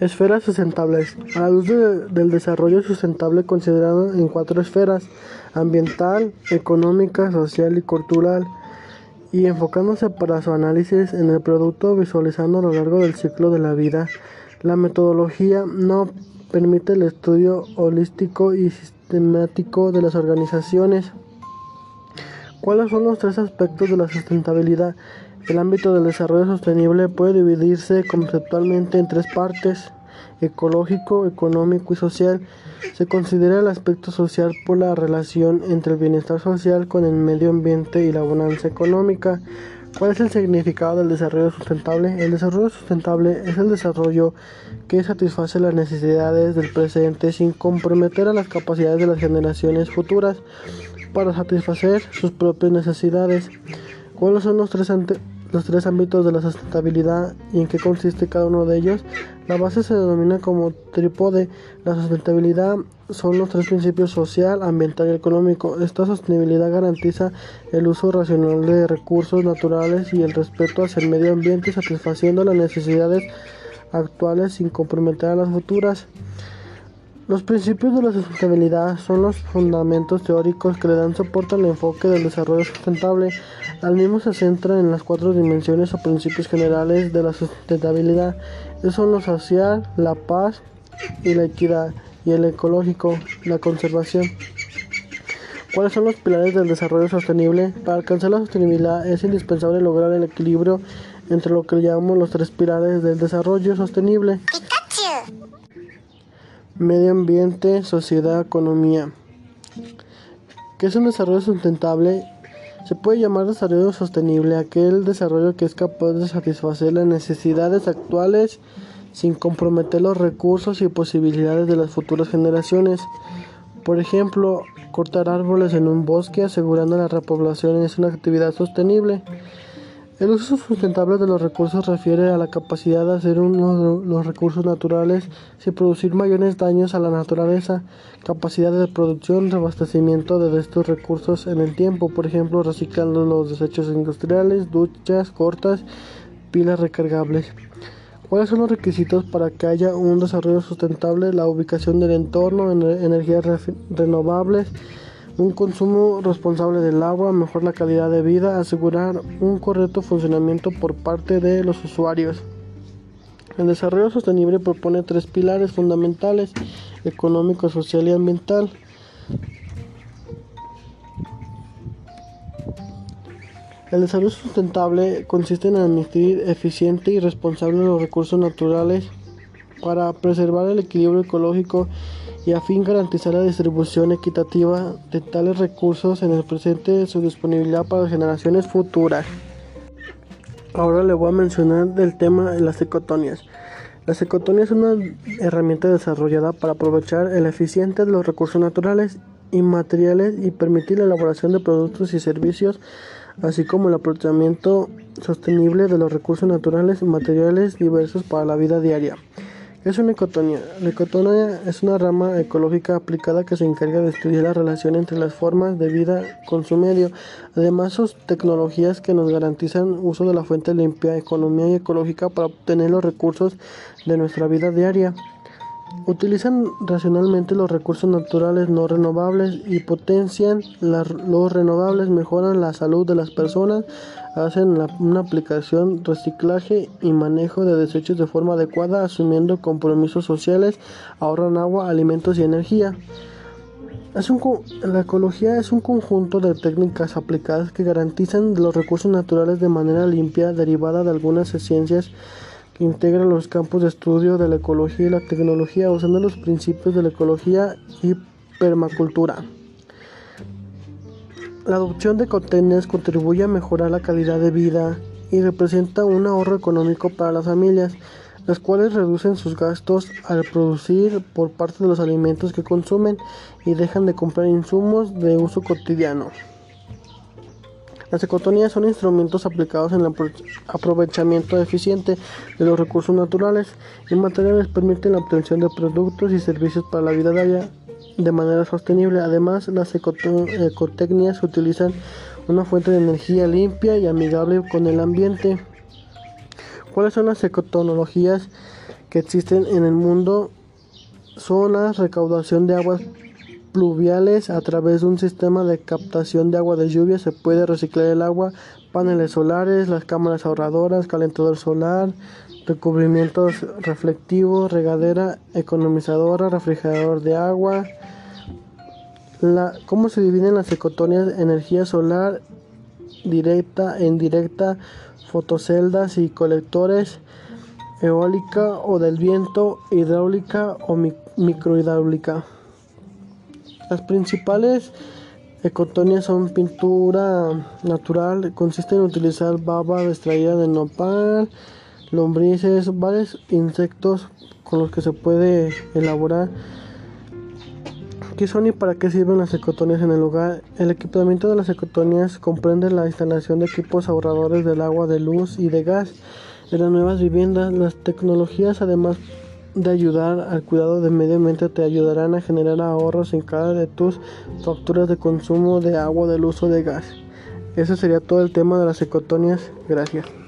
Esferas sustentables. A la luz de, del desarrollo sustentable considerado en cuatro esferas, ambiental, económica, social y cultural, y enfocándose para su análisis en el producto visualizando a lo largo del ciclo de la vida. La metodología no permite el estudio holístico y sistemático de las organizaciones. ¿Cuáles son los tres aspectos de la sustentabilidad? El ámbito del desarrollo sostenible puede dividirse conceptualmente en tres partes, ecológico, económico y social. Se considera el aspecto social por la relación entre el bienestar social con el medio ambiente y la bonanza económica. ¿Cuál es el significado del desarrollo sustentable? El desarrollo sustentable es el desarrollo que satisface las necesidades del presente sin comprometer a las capacidades de las generaciones futuras para satisfacer sus propias necesidades. ¿Cuáles son los tres ante los tres ámbitos de la sustentabilidad y en qué consiste cada uno de ellos. La base se denomina como trípode. La sustentabilidad son los tres principios social, ambiental y económico. Esta sostenibilidad garantiza el uso racional de recursos naturales y el respeto hacia el medio ambiente, satisfaciendo las necesidades actuales sin comprometer a las futuras. Los principios de la sustentabilidad son los fundamentos teóricos que le dan soporte al enfoque del desarrollo sustentable. Al mismo se centra en las cuatro dimensiones o principios generales de la sustentabilidad. Esos son lo social, la paz y la equidad, y el ecológico, la conservación. ¿Cuáles son los pilares del desarrollo sostenible? Para alcanzar la sostenibilidad es indispensable lograr el equilibrio entre lo que llamamos los tres pilares del desarrollo sostenible. Medio ambiente, sociedad, economía. ¿Qué es un desarrollo sustentable? Se puede llamar desarrollo sostenible aquel desarrollo que es capaz de satisfacer las necesidades actuales sin comprometer los recursos y posibilidades de las futuras generaciones. Por ejemplo, cortar árboles en un bosque asegurando la repoblación es una actividad sostenible. El uso sustentable de los recursos refiere a la capacidad de hacer uno de los recursos naturales sin producir mayores daños a la naturaleza, capacidad de producción, reabastecimiento de estos recursos en el tiempo, por ejemplo, reciclando los desechos industriales, duchas cortas, pilas recargables. ¿Cuáles son los requisitos para que haya un desarrollo sustentable? La ubicación del entorno, energías renovables, un consumo responsable del agua, mejorar la calidad de vida, asegurar un correcto funcionamiento por parte de los usuarios. El desarrollo sostenible propone tres pilares fundamentales, económico, social y ambiental. El desarrollo sustentable consiste en administrar eficiente y responsable los recursos naturales para preservar el equilibrio ecológico y a fin garantizar la distribución equitativa de tales recursos en el presente y su disponibilidad para generaciones futuras. Ahora le voy a mencionar del tema de las ecotonias. La ecotonía es una herramienta desarrollada para aprovechar el eficiente de los recursos naturales y materiales y permitir la elaboración de productos y servicios, así como el aprovechamiento sostenible de los recursos naturales y materiales diversos para la vida diaria. Es una ecotonía. La ecotonía es una rama ecológica aplicada que se encarga de estudiar la relación entre las formas de vida con su medio. Además, sus tecnologías que nos garantizan uso de la fuente limpia, economía y ecológica para obtener los recursos de nuestra vida diaria. Utilizan racionalmente los recursos naturales no renovables y potencian los renovables, mejoran la salud de las personas, hacen una aplicación, reciclaje y manejo de desechos de forma adecuada, asumiendo compromisos sociales, ahorran agua, alimentos y energía. la ecología es un conjunto de técnicas aplicadas que garantizan los recursos naturales de manera limpia, derivada de algunas ciencias integra los campos de estudio de la ecología y la tecnología usando los principios de la ecología y permacultura. La adopción de contenedores contribuye a mejorar la calidad de vida y representa un ahorro económico para las familias, las cuales reducen sus gastos al producir por parte de los alimentos que consumen y dejan de comprar insumos de uso cotidiano. Las ecotonías son instrumentos aplicados en el aprovechamiento eficiente de los recursos naturales y materiales permiten la obtención de productos y servicios para la vida diaria de manera sostenible. Además, las ecotecnias utilizan una fuente de energía limpia y amigable con el ambiente. ¿Cuáles son las ecotonologías que existen en el mundo son la recaudación de aguas pluviales a través de un sistema de captación de agua de lluvia. Se puede reciclar el agua, paneles solares, las cámaras ahorradoras, calentador solar, recubrimientos reflectivos, regadera economizadora, refrigerador de agua. La, ¿Cómo se dividen las ecotonias? Energía solar directa e indirecta, fotoceldas y colectores, eólica o del viento, hidráulica o microhidráulica. Las principales ecotonias son pintura natural, consiste en utilizar baba extraída de nopal, lombrices, varios insectos con los que se puede elaborar. ¿Qué son y para qué sirven las ecotonias en el hogar? El equipamiento de las ecotonias comprende la instalación de equipos ahorradores del agua, de luz y de gas en las nuevas viviendas. Las tecnologías, además de ayudar al cuidado del medio ambiente, te ayudarán a generar ahorros en cada de tus facturas de consumo de agua, del uso de gas. Ese sería todo el tema de las ecotonias. Gracias.